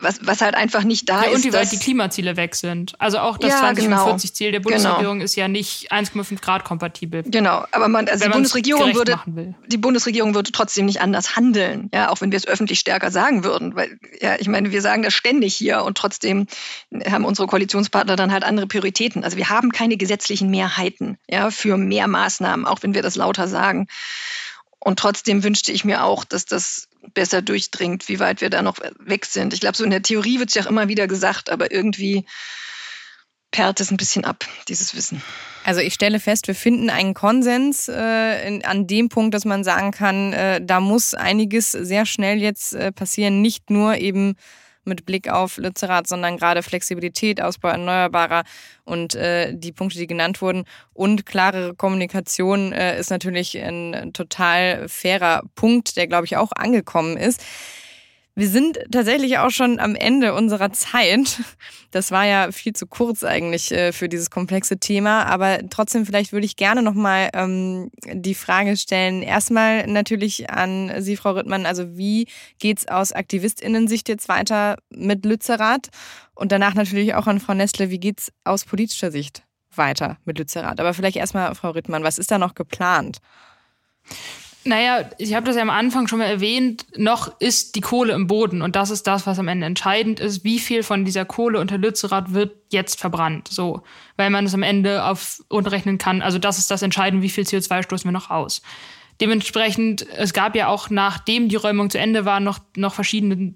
was, was halt einfach nicht da ja, ist. Und wie weit die Klimaziele weg sind. Also auch das ja, 2045-Ziel genau. der Bundesregierung genau. ist ja nicht 1,5 Grad kompatibel. Genau, aber man, also die Bundesregierung würde, die Bundesregierung würde trotzdem nicht anders handeln, ja, auch wenn wir es öffentlich stärker sagen würden, weil, ja, ich meine, wir sagen das ständig hier und trotzdem haben unsere Koalitionspartner dann halt andere Prioritäten. Also wir haben keine gesetzlichen Mehrheiten, ja, für mehr Maßnahmen, auch wenn wir das lauter sagen. Und trotzdem wünschte ich mir auch, dass das besser durchdringt, wie weit wir da noch weg sind. Ich glaube, so in der Theorie wird es ja auch immer wieder gesagt, aber irgendwie perlt es ein bisschen ab, dieses Wissen. Also ich stelle fest, wir finden einen Konsens äh, in, an dem Punkt, dass man sagen kann, äh, da muss einiges sehr schnell jetzt äh, passieren, nicht nur eben mit Blick auf Lützerath, sondern gerade Flexibilität, Ausbau erneuerbarer und äh, die Punkte, die genannt wurden. Und klarere Kommunikation äh, ist natürlich ein total fairer Punkt, der, glaube ich, auch angekommen ist. Wir sind tatsächlich auch schon am Ende unserer Zeit. Das war ja viel zu kurz eigentlich äh, für dieses komplexe Thema, aber trotzdem vielleicht würde ich gerne noch mal ähm, die Frage stellen. Erstmal natürlich an Sie, Frau Rittmann. Also wie geht's aus Aktivistinnen-Sicht jetzt weiter mit Lützerath? Und danach natürlich auch an Frau Nestle. Wie geht's aus politischer Sicht weiter mit Lützerath? Aber vielleicht erstmal Frau Rittmann. Was ist da noch geplant? Naja, ich habe das ja am Anfang schon mal erwähnt, noch ist die Kohle im Boden und das ist das, was am Ende entscheidend ist. Wie viel von dieser Kohle unter Lützerath wird jetzt verbrannt? So, weil man es am Ende auf umrechnen kann. Also das ist das Entscheidende, wie viel CO2 stoßen wir noch aus. Dementsprechend, es gab ja auch nachdem die Räumung zu Ende war, noch, noch verschiedene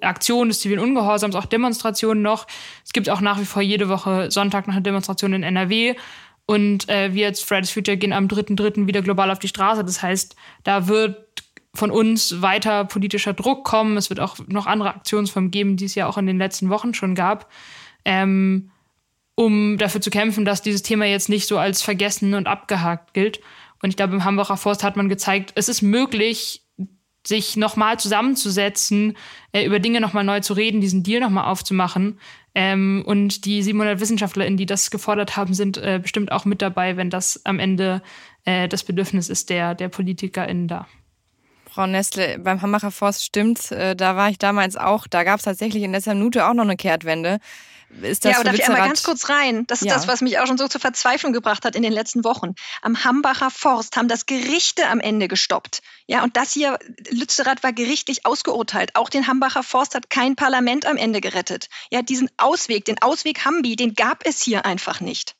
Aktionen des zivilen Ungehorsams, auch Demonstrationen noch. Es gibt auch nach wie vor jede Woche Sonntag noch eine Demonstration in NRW. Und äh, wir als Fridays Future gehen am 3.3. wieder global auf die Straße. Das heißt, da wird von uns weiter politischer Druck kommen. Es wird auch noch andere Aktionsformen geben, die es ja auch in den letzten Wochen schon gab, ähm, um dafür zu kämpfen, dass dieses Thema jetzt nicht so als vergessen und abgehakt gilt. Und ich glaube, im Hambacher Forst hat man gezeigt, es ist möglich, sich nochmal zusammenzusetzen, äh, über Dinge nochmal neu zu reden, diesen Deal nochmal aufzumachen. Ähm, und die 700 WissenschaftlerInnen, die das gefordert haben, sind äh, bestimmt auch mit dabei, wenn das am Ende äh, das Bedürfnis ist der, der PolitikerInnen da. Frau Nestle, beim Hambacher Forst stimmt, äh, da war ich damals auch. Da gab es tatsächlich in letzter Minute auch noch eine Kehrtwende. Ist das ja, aber darf ich einmal ganz kurz rein? Das ist ja. das, was mich auch schon so zur Verzweiflung gebracht hat in den letzten Wochen. Am Hambacher Forst haben das Gerichte am Ende gestoppt. Ja, und das hier, Lützerath war gerichtlich ausgeurteilt. Auch den Hambacher Forst hat kein Parlament am Ende gerettet. Ja, diesen Ausweg, den Ausweg Hambi, den gab es hier einfach nicht.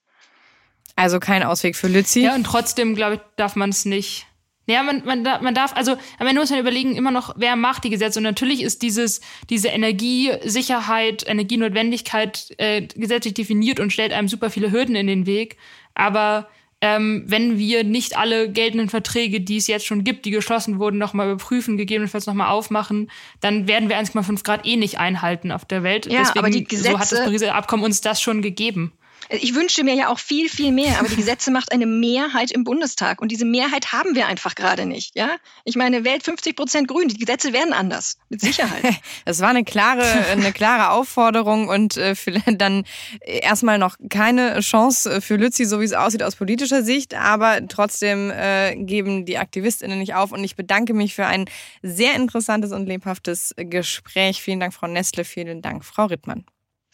Also kein Ausweg für Lützi. Ja, und trotzdem, glaube ich, darf man es nicht ja, man, man, man darf, also am Ende muss man überlegen, immer noch, wer macht die Gesetze. Und natürlich ist dieses, diese Energiesicherheit, Energienotwendigkeit äh, gesetzlich definiert und stellt einem super viele Hürden in den Weg. Aber ähm, wenn wir nicht alle geltenden Verträge, die es jetzt schon gibt, die geschlossen wurden, nochmal überprüfen, gegebenenfalls nochmal aufmachen, dann werden wir 1,5 Grad eh nicht einhalten auf der Welt. Ja, Deswegen, aber die Gesetze, so hat das Pariser Abkommen uns das schon gegeben. Ich wünsche mir ja auch viel, viel mehr, aber die *laughs* Gesetze macht eine Mehrheit im Bundestag und diese Mehrheit haben wir einfach gerade nicht. Ja, ich meine, wählt 50 Prozent Grün, die Gesetze werden anders, mit Sicherheit. *laughs* Das war eine klare, eine klare Aufforderung und äh, dann erstmal noch keine Chance für Lützi, so wie es aussieht aus politischer Sicht, aber trotzdem äh, geben die AktivistInnen nicht auf und ich bedanke mich für ein sehr interessantes und lebhaftes Gespräch. Vielen Dank, Frau Nestle, vielen Dank, Frau Rittmann.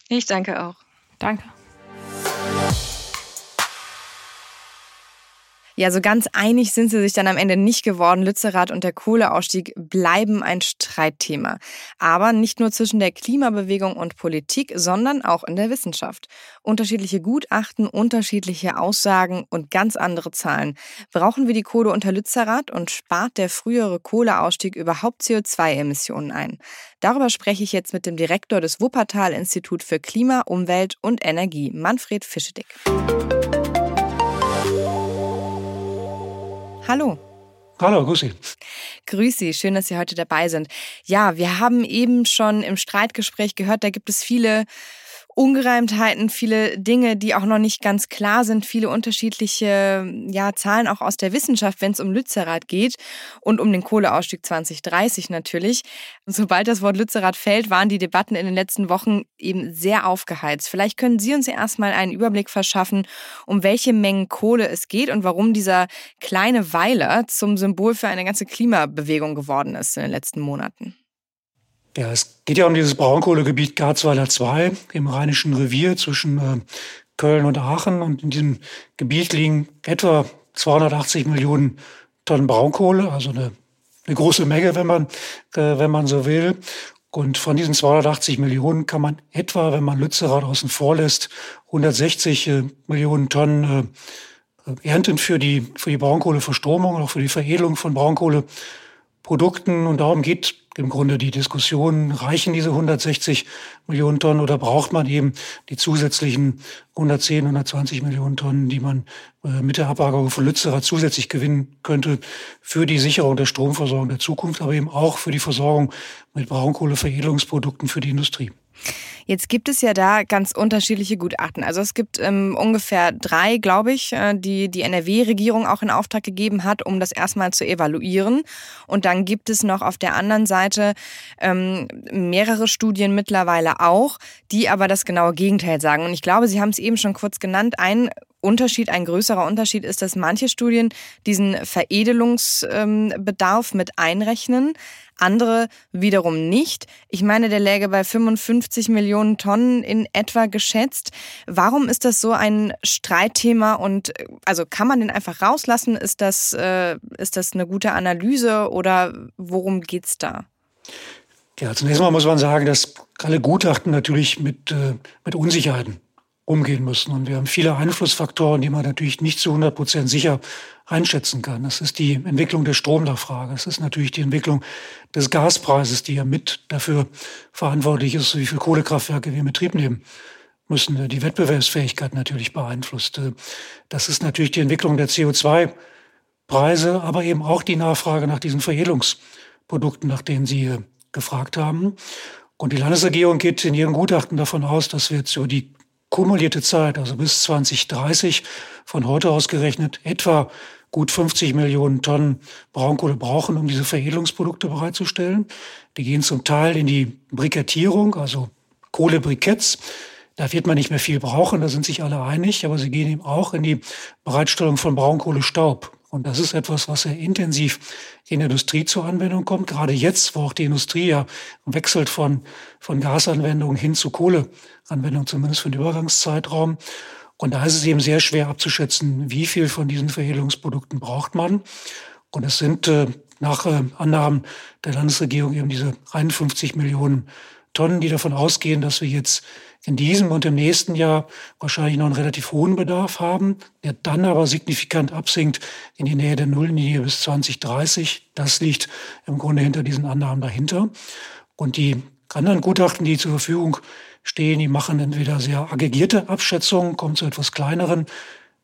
Ich danke auch. Danke. Bye. Ja, so ganz einig sind sie sich dann am Ende nicht geworden. Lützerath und der Kohleausstieg bleiben ein Streitthema. Aber nicht nur zwischen der Klimabewegung und Politik, sondern auch in der Wissenschaft. Unterschiedliche Gutachten, unterschiedliche Aussagen und ganz andere Zahlen. Brauchen wir die Kohle unter Lützerath und spart der frühere Kohleausstieg überhaupt CO2-Emissionen ein? Darüber spreche ich jetzt mit dem Direktor des Wuppertal-Institut für Klima, Umwelt und Energie, Manfred Fischedick. Hallo. Hallo, grüß Sie. Grüß Sie, schön, dass Sie heute dabei sind. Ja, wir haben eben schon im Streitgespräch gehört, da gibt es viele Ungereimtheiten, viele Dinge, die auch noch nicht ganz klar sind, viele unterschiedliche ja, Zahlen auch aus der Wissenschaft, wenn es um Lützerath geht und um den Kohleausstieg 2030 natürlich. Sobald das Wort Lützerath fällt, waren die Debatten in den letzten Wochen eben sehr aufgeheizt. Vielleicht können Sie uns ja erstmal einen Überblick verschaffen, um welche Mengen Kohle es geht und warum dieser kleine Weiler zum Symbol für eine ganze Klimabewegung geworden ist in den letzten Monaten. Ja, es geht ja um dieses Braunkohlegebiet Garzweiler 2 im Rheinischen Revier zwischen äh, Köln und Aachen. Und in diesem Gebiet liegen etwa 280 Millionen Tonnen Braunkohle, also eine, eine große Menge, wenn man, äh, wenn man so will. Und von diesen 280 Millionen kann man etwa, wenn man Lützerath außen vor lässt, 160 äh, Millionen Tonnen äh, ernten für die, für die Braunkohleverstromung, auch für die Veredelung von Braunkohleprodukten. Und darum geht im Grunde die Diskussion, reichen diese 160 Millionen Tonnen oder braucht man eben die zusätzlichen 110, 120 Millionen Tonnen, die man äh, mit der Ablagerung von Lützerath zusätzlich gewinnen könnte für die Sicherung der Stromversorgung der Zukunft, aber eben auch für die Versorgung mit Braunkohleveredelungsprodukten für die Industrie. Jetzt gibt es ja da ganz unterschiedliche Gutachten. Also es gibt ähm, ungefähr drei, glaube ich, äh, die die NRW-Regierung auch in Auftrag gegeben hat, um das erstmal zu evaluieren. Und dann gibt es noch auf der anderen Seite ähm, mehrere Studien mittlerweile auch, die aber das genaue Gegenteil sagen. Und ich glaube, Sie haben es eben schon kurz genannt. Ein Unterschied, ein größerer Unterschied ist, dass manche Studien diesen Veredelungsbedarf mit einrechnen, andere wiederum nicht. Ich meine, der läge bei 55 Millionen Tonnen in etwa geschätzt. Warum ist das so ein Streitthema und also kann man den einfach rauslassen? Ist das, äh, ist das eine gute Analyse oder worum geht's da? Ja, zunächst mal muss man sagen, dass alle Gutachten natürlich mit, äh, mit Unsicherheiten umgehen müssen. Und wir haben viele Einflussfaktoren, die man natürlich nicht zu 100 Prozent sicher einschätzen kann. Das ist die Entwicklung der Stromnachfrage. Es ist natürlich die Entwicklung des Gaspreises, die ja mit dafür verantwortlich ist, wie viele Kohlekraftwerke wir in Betrieb nehmen müssen. Die Wettbewerbsfähigkeit natürlich beeinflusst. Das ist natürlich die Entwicklung der CO2-Preise, aber eben auch die Nachfrage nach diesen Veredelungsprodukten, nach denen Sie gefragt haben. Und die Landesregierung geht in ihren Gutachten davon aus, dass wir jetzt über die kumulierte Zeit, also bis 2030, von heute aus gerechnet, etwa gut 50 Millionen Tonnen Braunkohle brauchen, um diese Veredelungsprodukte bereitzustellen. Die gehen zum Teil in die Brikettierung, also Kohlebriketts. Da wird man nicht mehr viel brauchen, da sind sich alle einig, aber sie gehen eben auch in die Bereitstellung von Braunkohlestaub. Und das ist etwas, was sehr intensiv in der Industrie zur Anwendung kommt. Gerade jetzt, wo auch die Industrie ja wechselt von, von Gasanwendungen hin zu Kohleanwendung, zumindest für den Übergangszeitraum. Und da ist es eben sehr schwer abzuschätzen, wie viel von diesen Verhehlungsprodukten braucht man. Und es sind äh, nach äh, Annahmen der Landesregierung eben diese 51 Millionen Tonnen, die davon ausgehen, dass wir jetzt in diesem und im nächsten Jahr wahrscheinlich noch einen relativ hohen Bedarf haben, der dann aber signifikant absinkt in die Nähe der Nulllinie bis 2030. Das liegt im Grunde hinter diesen Annahmen dahinter. Und die anderen Gutachten, die zur Verfügung stehen, die machen entweder sehr aggregierte Abschätzungen, kommen zu etwas kleineren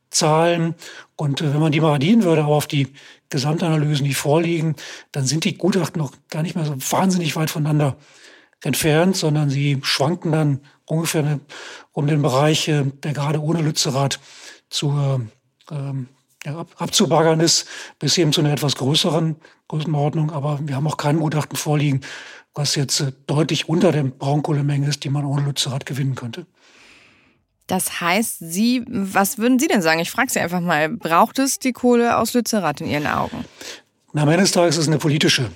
Zahlen. Und äh, wenn man die mal addieren würde, auf die Gesamtanalysen, die vorliegen, dann sind die Gutachten noch gar nicht mehr so wahnsinnig weit voneinander entfernt, sondern sie schwanken dann ungefähr um den Bereich, äh, der gerade ohne Lützerath zu, ähm, ja, abzubaggern ist, bis eben zu einer etwas größeren Größenordnung. Aber wir haben auch kein Gutachten vorliegen, was jetzt äh, deutlich unter der Braunkohlemenge ist, die man ohne Lützerath gewinnen könnte. Das heißt, Sie, was würden Sie denn sagen? Ich frage Sie einfach mal, braucht es die Kohle aus Lützerath in Ihren Augen? Na, am Ende des Tages ist es eine politische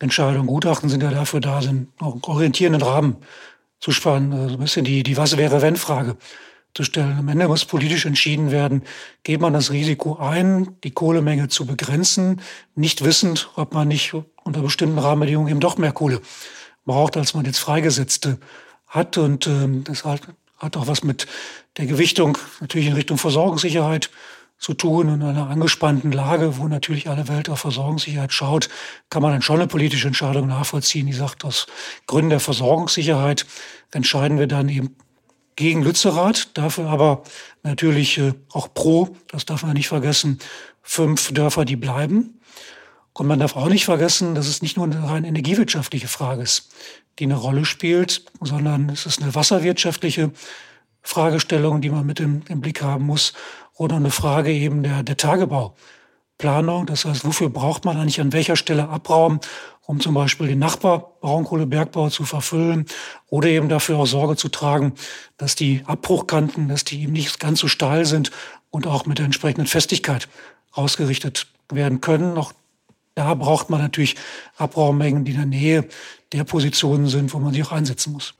Entscheidung. Gutachten sind ja dafür da, sind orientierenden Rahmen zu spannen, also ein bisschen die, die Was-wäre-wenn-Frage zu stellen. Am Ende muss politisch entschieden werden, geht man das Risiko ein, die Kohlemenge zu begrenzen, nicht wissend, ob man nicht unter bestimmten Rahmenbedingungen eben doch mehr Kohle braucht, als man jetzt freigesetzte hat. Und ähm, das hat, hat auch was mit der Gewichtung natürlich in Richtung Versorgungssicherheit zu tun. In einer angespannten Lage, wo natürlich alle Welt auf Versorgungssicherheit schaut, kann man dann schon eine politische Entscheidung nachvollziehen, die sagt, aus Gründen der Versorgungssicherheit entscheiden wir dann eben gegen Lützerath, dafür aber natürlich äh, auch pro, das darf man nicht vergessen, fünf Dörfer, die bleiben. Und man darf auch nicht vergessen, dass es nicht nur eine rein energiewirtschaftliche Frage ist, die eine Rolle spielt, sondern es ist eine wasserwirtschaftliche Fragestellung, die man mit im, im Blick haben muss oder eine Frage eben der, der Tagebauplanung. Das heißt, wofür braucht man eigentlich an welcher Stelle Abraum, um zum Beispiel den Nachbar Braunkohlebergbau zu verfüllen oder eben dafür auch Sorge zu tragen, dass die Abbruchkanten, dass die eben nicht ganz so steil sind und auch mit der entsprechenden Festigkeit ausgerichtet werden können. Auch da braucht man natürlich Abraummengen, die in der Nähe der Positionen sind, wo man sie auch einsetzen muss.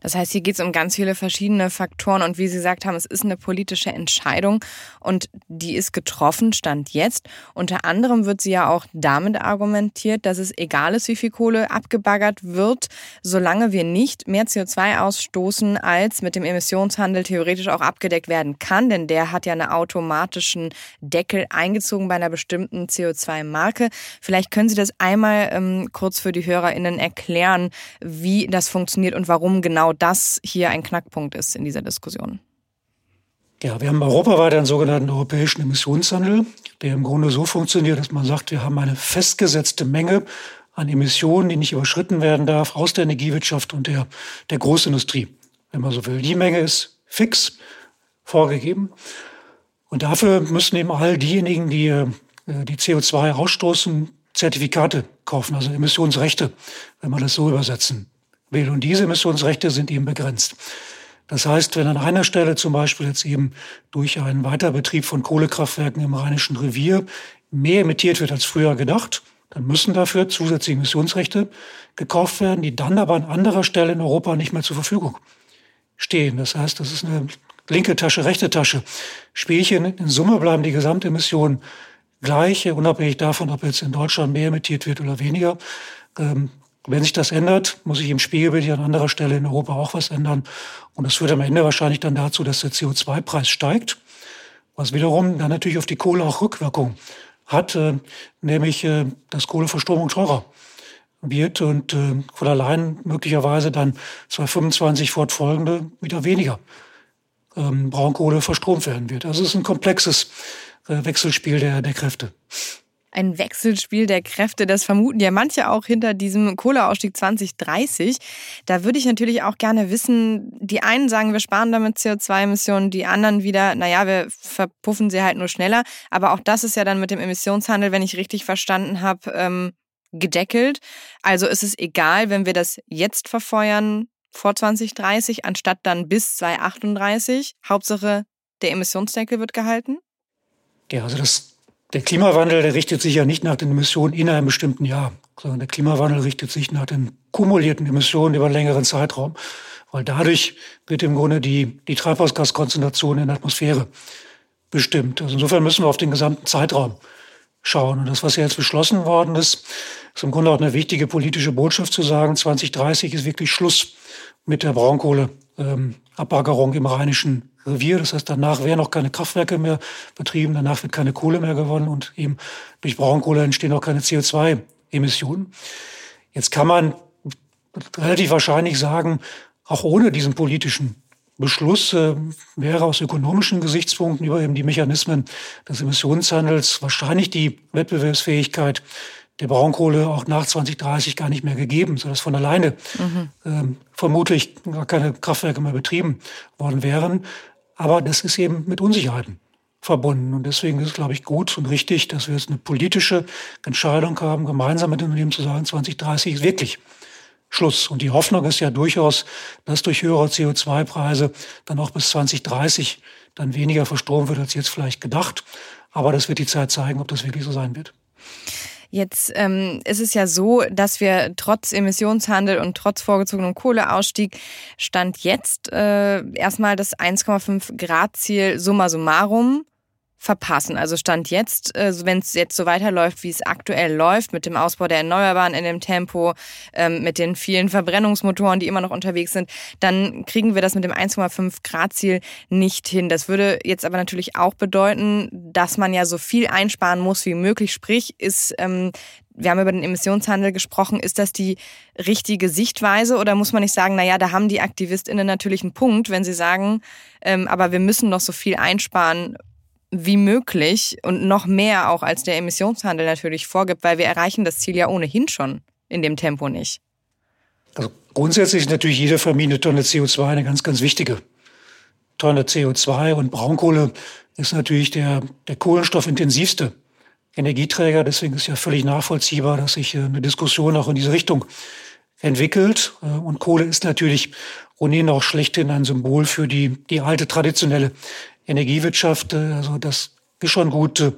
Das heißt, hier geht es um ganz viele verschiedene Faktoren und wie Sie gesagt haben, es ist eine politische Entscheidung und die ist getroffen, stand jetzt. Unter anderem wird sie ja auch damit argumentiert, dass es egal ist, wie viel Kohle abgebaggert wird, solange wir nicht mehr CO2 ausstoßen, als mit dem Emissionshandel theoretisch auch abgedeckt werden kann, denn der hat ja einen automatischen Deckel eingezogen bei einer bestimmten CO2-Marke. Vielleicht können Sie das einmal ähm, kurz für die HörerInnen erklären, wie das funktioniert und warum genau das hier ein Knackpunkt ist in dieser Diskussion. Ja, wir haben europaweit einen sogenannten europäischen Emissionshandel, der im Grunde so funktioniert, dass man sagt, wir haben eine festgesetzte Menge an Emissionen, die nicht überschritten werden darf, aus der Energiewirtschaft und der, der Großindustrie, wenn man so will. Die Menge ist fix vorgegeben. Und dafür müssen eben all diejenigen, die äh, die CO2 ausstoßen, Zertifikate kaufen, also Emissionsrechte, wenn man das so übersetzen will. Und diese Emissionsrechte sind eben begrenzt. Das heißt, wenn an einer Stelle zum Beispiel jetzt eben durch einen Weiterbetrieb von Kohlekraftwerken im Rheinischen Revier mehr emittiert wird als früher gedacht, dann müssen dafür zusätzliche Emissionsrechte gekauft werden, die dann aber an anderer Stelle in Europa nicht mehr zur Verfügung stehen. Das heißt, das ist eine linke Tasche, rechte Tasche. Spielchen. In Summe bleiben die Gesamtemissionen gleich, unabhängig davon, ob jetzt in Deutschland mehr emittiert wird oder weniger. Wenn sich das ändert, muss sich im Spiegelbild hier an anderer Stelle in Europa auch was ändern. Und das führt am Ende wahrscheinlich dann dazu, dass der CO2-Preis steigt, was wiederum dann natürlich auf die Kohle auch Rückwirkung hat, äh, nämlich äh, dass Kohleverstromung teurer wird und äh, von allein möglicherweise dann 2025 fortfolgende wieder weniger ähm, Braunkohle verstromt werden wird. Also es ist ein komplexes äh, Wechselspiel der, der Kräfte ein Wechselspiel der Kräfte. Das vermuten ja manche auch hinter diesem Kohleausstieg 2030. Da würde ich natürlich auch gerne wissen, die einen sagen, wir sparen damit CO2-Emissionen, die anderen wieder, naja, wir verpuffen sie halt nur schneller. Aber auch das ist ja dann mit dem Emissionshandel, wenn ich richtig verstanden habe, ähm, gedeckelt. Also ist es egal, wenn wir das jetzt verfeuern vor 2030, anstatt dann bis 2038. Hauptsache, der Emissionsdeckel wird gehalten? Ja, also das der Klimawandel, der richtet sich ja nicht nach den Emissionen in einem bestimmten Jahr, sondern der Klimawandel richtet sich nach den kumulierten Emissionen über einen längeren Zeitraum. Weil dadurch wird im Grunde die, die Treibhausgaskonzentration in der Atmosphäre bestimmt. Also insofern müssen wir auf den gesamten Zeitraum schauen. Und das, was jetzt beschlossen worden ist, ist im Grunde auch eine wichtige politische Botschaft zu sagen, 2030 ist wirklich Schluss mit der Braunkohleabbagerung ähm, im Rheinischen Revier. Das heißt, danach werden auch keine Kraftwerke mehr betrieben, danach wird keine Kohle mehr gewonnen und eben durch Braunkohle entstehen auch keine CO2-Emissionen. Jetzt kann man relativ wahrscheinlich sagen, auch ohne diesen politischen Beschluss äh, wäre aus ökonomischen Gesichtspunkten über eben die Mechanismen des Emissionshandels wahrscheinlich die Wettbewerbsfähigkeit der Braunkohle auch nach 2030 gar nicht mehr gegeben, sodass von alleine mhm. ähm, vermutlich gar keine Kraftwerke mehr betrieben worden wären. Aber das ist eben mit Unsicherheiten verbunden. Und deswegen ist es, glaube ich, gut und richtig, dass wir jetzt eine politische Entscheidung haben, gemeinsam mit den Unternehmen zu sagen, 2030 ist wirklich Schluss. Und die Hoffnung ist ja durchaus, dass durch höhere CO2-Preise dann auch bis 2030 dann weniger verstromt wird als jetzt vielleicht gedacht. Aber das wird die Zeit zeigen, ob das wirklich so sein wird. Jetzt ähm, ist es ja so, dass wir trotz Emissionshandel und trotz vorgezogenem Kohleausstieg Stand jetzt äh, erstmal das 1,5 Grad Ziel summa summarum verpassen. Also Stand jetzt, äh, wenn es jetzt so weiterläuft, wie es aktuell läuft, mit dem Ausbau der Erneuerbaren in dem Tempo, ähm, mit den vielen Verbrennungsmotoren, die immer noch unterwegs sind, dann kriegen wir das mit dem 1,5 Grad Ziel nicht hin. Das würde jetzt aber natürlich auch bedeuten, dass man ja so viel einsparen muss wie möglich. Sprich, ist ähm, wir haben über den Emissionshandel gesprochen. Ist das die richtige Sichtweise oder muss man nicht sagen, naja, da haben die AktivistInnen natürlich einen Punkt, wenn sie sagen, ähm, aber wir müssen noch so viel einsparen, wie möglich und noch mehr auch als der Emissionshandel natürlich vorgibt, weil wir erreichen das Ziel ja ohnehin schon in dem Tempo nicht. Also grundsätzlich ist natürlich jede vermiedene Tonne CO2 eine ganz, ganz wichtige Tonne CO2 und Braunkohle ist natürlich der, der kohlenstoffintensivste Energieträger. Deswegen ist ja völlig nachvollziehbar, dass sich äh, eine Diskussion auch in diese Richtung entwickelt. Äh, und Kohle ist natürlich ohnehin auch schlechthin ein Symbol für die, die alte traditionelle Energiewirtschaft. Äh, also das ist schon gut, äh,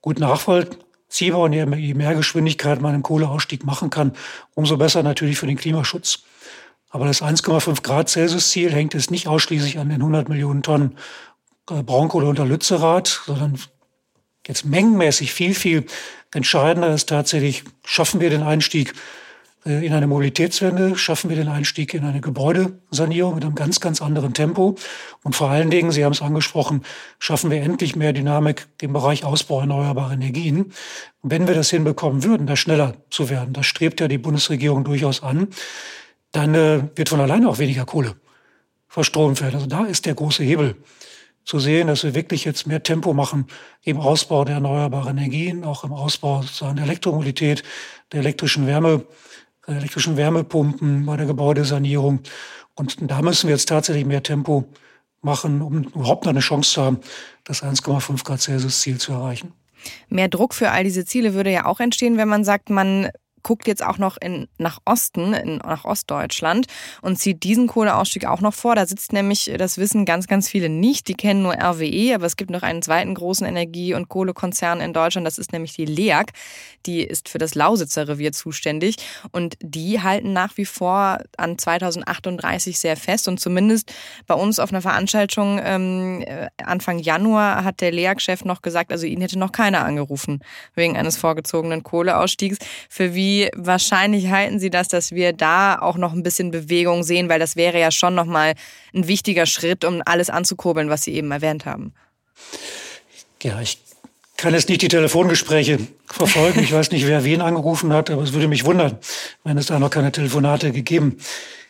gut nachvollziehbar. und je mehr Geschwindigkeit man im Kohleausstieg machen kann, umso besser natürlich für den Klimaschutz. Aber das 1,5 Grad Celsius Ziel hängt jetzt nicht ausschließlich an den 100 Millionen Tonnen äh, Braunkohle unter Lützerath, sondern jetzt mengenmäßig viel, viel entscheidender ist tatsächlich, schaffen wir den Einstieg in eine Mobilitätswende, schaffen wir den Einstieg in eine Gebäudesanierung mit einem ganz, ganz anderen Tempo. Und vor allen Dingen, Sie haben es angesprochen, schaffen wir endlich mehr Dynamik im Bereich Ausbau erneuerbarer Energien. Und wenn wir das hinbekommen würden, da schneller zu werden, das strebt ja die Bundesregierung durchaus an, dann äh, wird von alleine auch weniger Kohle verstromt werden. Also da ist der große Hebel zu sehen, dass wir wirklich jetzt mehr Tempo machen im Ausbau der erneuerbaren Energien, auch im Ausbau der Elektromobilität, der elektrischen Wärme, elektrischen Wärmepumpen, bei der Gebäudesanierung. Und da müssen wir jetzt tatsächlich mehr Tempo machen, um überhaupt noch eine Chance zu haben, das 1,5 Grad Celsius Ziel zu erreichen. Mehr Druck für all diese Ziele würde ja auch entstehen, wenn man sagt, man guckt jetzt auch noch in, nach Osten, in, nach Ostdeutschland und zieht diesen Kohleausstieg auch noch vor. Da sitzt nämlich, das wissen ganz, ganz viele nicht, die kennen nur RWE, aber es gibt noch einen zweiten großen Energie- und Kohlekonzern in Deutschland, das ist nämlich die LEAG. Die ist für das Lausitzer Revier zuständig und die halten nach wie vor an 2038 sehr fest und zumindest bei uns auf einer Veranstaltung ähm, äh, Anfang Januar hat der LEAG-Chef noch gesagt, also ihn hätte noch keiner angerufen wegen eines vorgezogenen Kohleausstiegs. Für wie wie wahrscheinlich halten Sie das, dass wir da auch noch ein bisschen Bewegung sehen? Weil das wäre ja schon nochmal ein wichtiger Schritt, um alles anzukurbeln, was Sie eben erwähnt haben. Ja, ich kann jetzt nicht die Telefongespräche verfolgen. Ich weiß nicht, wer wen angerufen hat, aber es würde mich wundern, wenn es da noch keine Telefonate gegeben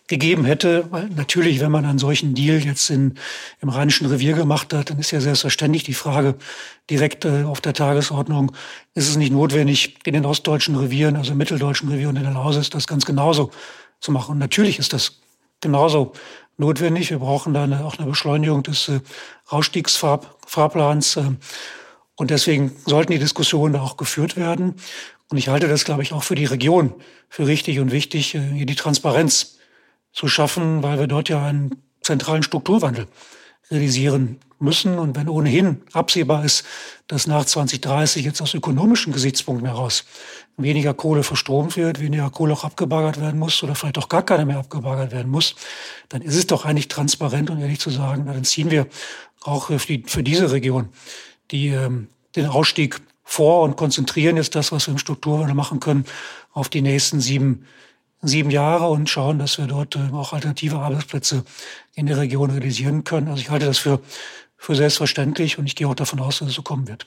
gegeben hätte. Weil natürlich, wenn man einen solchen Deal jetzt in, im Rheinischen Revier gemacht hat, dann ist ja selbstverständlich die Frage direkt äh, auf der Tagesordnung, ist es nicht notwendig, in den ostdeutschen Revieren, also im mitteldeutschen Revier und in der Lausitz, das ganz genauso zu machen. Und natürlich ist das genauso notwendig. Wir brauchen da eine, auch eine Beschleunigung des äh, Ausstiegsfahrplans. Äh, und deswegen sollten die Diskussionen auch geführt werden. Und ich halte das, glaube ich, auch für die Region für richtig und wichtig, äh, hier die Transparenz zu schaffen, weil wir dort ja einen zentralen Strukturwandel realisieren müssen. Und wenn ohnehin absehbar ist, dass nach 2030 jetzt aus ökonomischen Gesichtspunkten heraus weniger Kohle verstromt wird, weniger Kohle auch abgebaggert werden muss oder vielleicht auch gar keine mehr abgebaggert werden muss, dann ist es doch eigentlich transparent und ehrlich zu sagen, dann ziehen wir auch für, die, für diese Region die, ähm, den Ausstieg vor und konzentrieren jetzt das, was wir im Strukturwandel machen können, auf die nächsten sieben sieben Jahre und schauen, dass wir dort äh, auch alternative Arbeitsplätze in der Region realisieren können. Also ich halte das für, für selbstverständlich und ich gehe auch davon aus, dass es so kommen wird.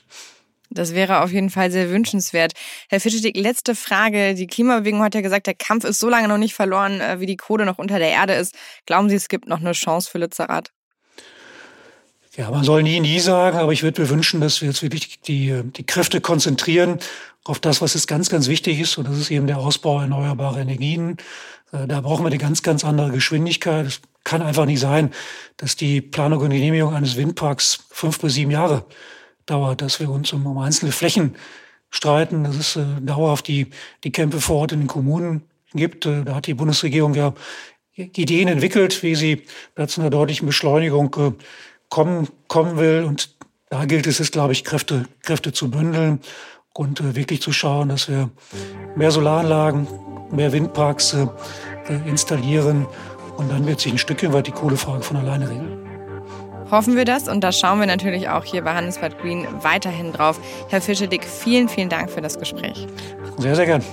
Das wäre auf jeden Fall sehr wünschenswert. Herr Fischedick, letzte Frage. Die Klimabewegung hat ja gesagt, der Kampf ist so lange noch nicht verloren, äh, wie die Kohle noch unter der Erde ist. Glauben Sie, es gibt noch eine Chance für Lützerath? Ja, man soll nie, nie sagen, aber ich würde mir wünschen, dass wir jetzt wirklich die, die Kräfte konzentrieren auf das, was jetzt ganz, ganz wichtig ist. Und das ist eben der Ausbau erneuerbarer Energien. Äh, da brauchen wir eine ganz, ganz andere Geschwindigkeit. Es kann einfach nicht sein, dass die Planung und Genehmigung eines Windparks fünf bis sieben Jahre dauert, dass wir uns um, einzelne Flächen streiten. Das ist äh, dauerhaft die, die Kämpfe vor Ort in den Kommunen gibt. Äh, da hat die Bundesregierung ja Ideen entwickelt, wie sie zu einer deutlichen Beschleunigung äh, kommen, kommen will. Und da gilt es jetzt, glaube ich, Kräfte, Kräfte zu bündeln und äh, wirklich zu schauen, dass wir mehr Solaranlagen, mehr Windparks äh, installieren. Und dann wird sich ein Stückchen weit die Kohlefrage von alleine regeln. Hoffen wir das und da schauen wir natürlich auch hier bei Handelsblatt Green weiterhin drauf. Herr Fischedick, vielen, vielen Dank für das Gespräch. Sehr, sehr gern.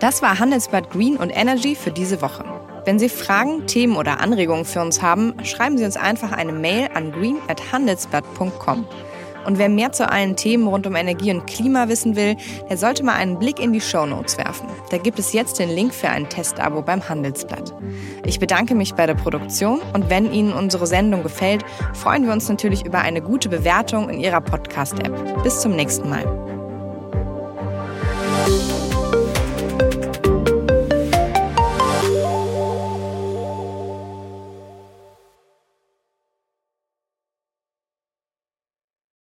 Das war Handelsblatt Green und Energy für diese Woche. Wenn Sie Fragen, Themen oder Anregungen für uns haben, schreiben Sie uns einfach eine Mail an green@handelsblatt.com. Und wer mehr zu allen Themen rund um Energie und Klima wissen will, der sollte mal einen Blick in die Show Notes werfen. Da gibt es jetzt den Link für ein Testabo beim Handelsblatt. Ich bedanke mich bei der Produktion und wenn Ihnen unsere Sendung gefällt, freuen wir uns natürlich über eine gute Bewertung in Ihrer Podcast-App. Bis zum nächsten Mal.